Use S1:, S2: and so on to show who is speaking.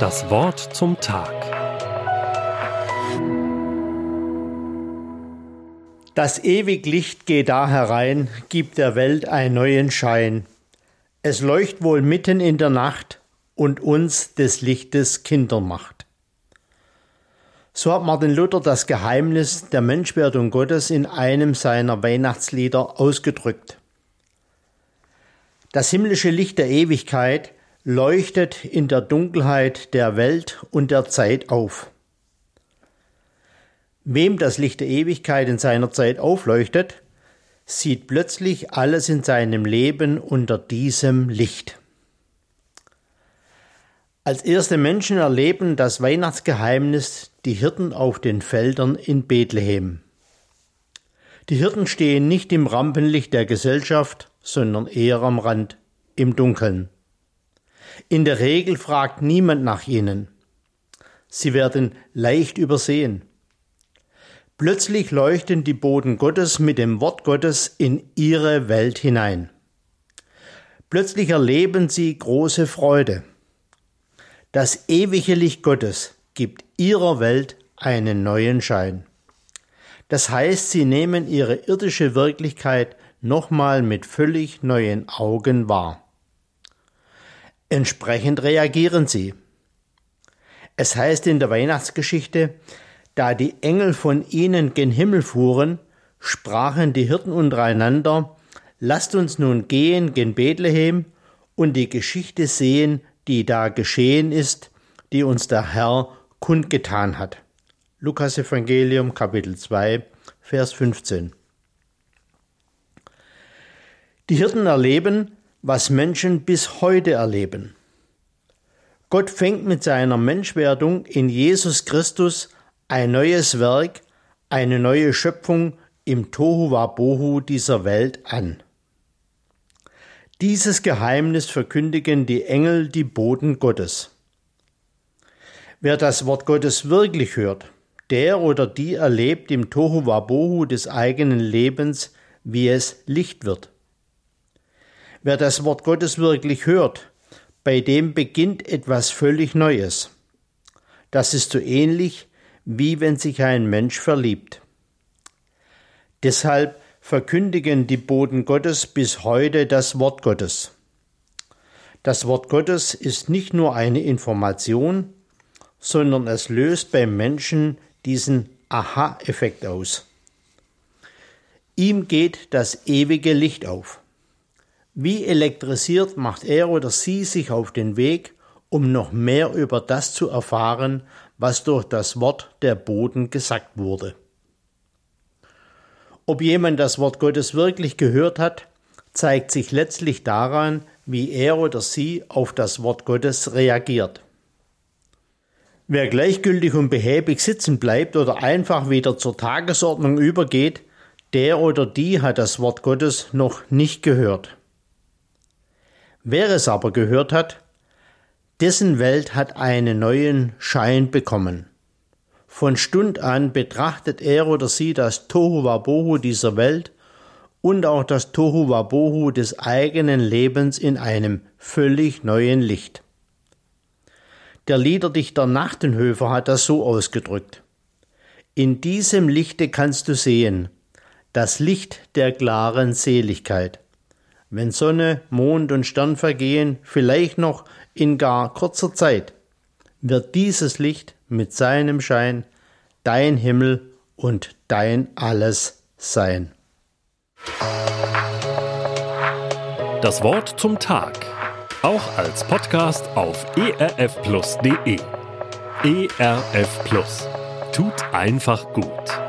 S1: Das Wort zum Tag.
S2: Das ewig Licht geht da herein, gibt der Welt einen neuen Schein. Es leucht wohl mitten in der Nacht und uns des Lichtes Kinder macht. So hat Martin Luther das Geheimnis der Menschwerdung Gottes in einem seiner Weihnachtslieder ausgedrückt. Das himmlische Licht der Ewigkeit leuchtet in der Dunkelheit der Welt und der Zeit auf. Wem das Licht der Ewigkeit in seiner Zeit aufleuchtet, sieht plötzlich alles in seinem Leben unter diesem Licht. Als erste Menschen erleben das Weihnachtsgeheimnis die Hirten auf den Feldern in Bethlehem. Die Hirten stehen nicht im Rampenlicht der Gesellschaft, sondern eher am Rand, im Dunkeln. In der Regel fragt niemand nach ihnen. Sie werden leicht übersehen. Plötzlich leuchten die Boden Gottes mit dem Wort Gottes in ihre Welt hinein. Plötzlich erleben sie große Freude. Das ewige Licht Gottes gibt ihrer Welt einen neuen Schein. Das heißt, sie nehmen ihre irdische Wirklichkeit nochmal mit völlig neuen Augen wahr. Entsprechend reagieren sie. Es heißt in der Weihnachtsgeschichte, da die Engel von ihnen gen Himmel fuhren, sprachen die Hirten untereinander, lasst uns nun gehen gen Bethlehem und die Geschichte sehen, die da geschehen ist, die uns der Herr kundgetan hat. Lukas Evangelium Kapitel 2 Vers 15. Die Hirten erleben, was Menschen bis heute erleben. Gott fängt mit seiner Menschwerdung in Jesus Christus ein neues Werk, eine neue Schöpfung im Tohu Wabohu dieser Welt an. Dieses Geheimnis verkündigen die Engel die Boten Gottes. Wer das Wort Gottes wirklich hört, der oder die erlebt im Tohu Wabohu des eigenen Lebens, wie es Licht wird. Wer das Wort Gottes wirklich hört, bei dem beginnt etwas völlig Neues. Das ist so ähnlich, wie wenn sich ein Mensch verliebt. Deshalb verkündigen die Boten Gottes bis heute das Wort Gottes. Das Wort Gottes ist nicht nur eine Information, sondern es löst beim Menschen diesen Aha-Effekt aus. Ihm geht das ewige Licht auf. Wie elektrisiert macht er oder sie sich auf den Weg, um noch mehr über das zu erfahren, was durch das Wort der Boden gesagt wurde. Ob jemand das Wort Gottes wirklich gehört hat, zeigt sich letztlich daran, wie er oder sie auf das Wort Gottes reagiert. Wer gleichgültig und behäbig sitzen bleibt oder einfach wieder zur Tagesordnung übergeht, der oder die hat das Wort Gottes noch nicht gehört. Wer es aber gehört hat, dessen Welt hat einen neuen Schein bekommen. Von Stund an betrachtet er oder sie das Tohu Wabohu dieser Welt und auch das Tohu Wabohu des eigenen Lebens in einem völlig neuen Licht. Der Liederdichter Nachtenhöfer hat das so ausgedrückt. In diesem Lichte kannst du sehen, das Licht der klaren Seligkeit wenn Sonne, Mond und Stern vergehen, vielleicht noch in gar kurzer Zeit, wird dieses Licht mit seinem Schein dein Himmel und dein alles sein.
S1: Das Wort zum Tag, auch als Podcast auf erfplus.de. ERF Plus tut einfach gut.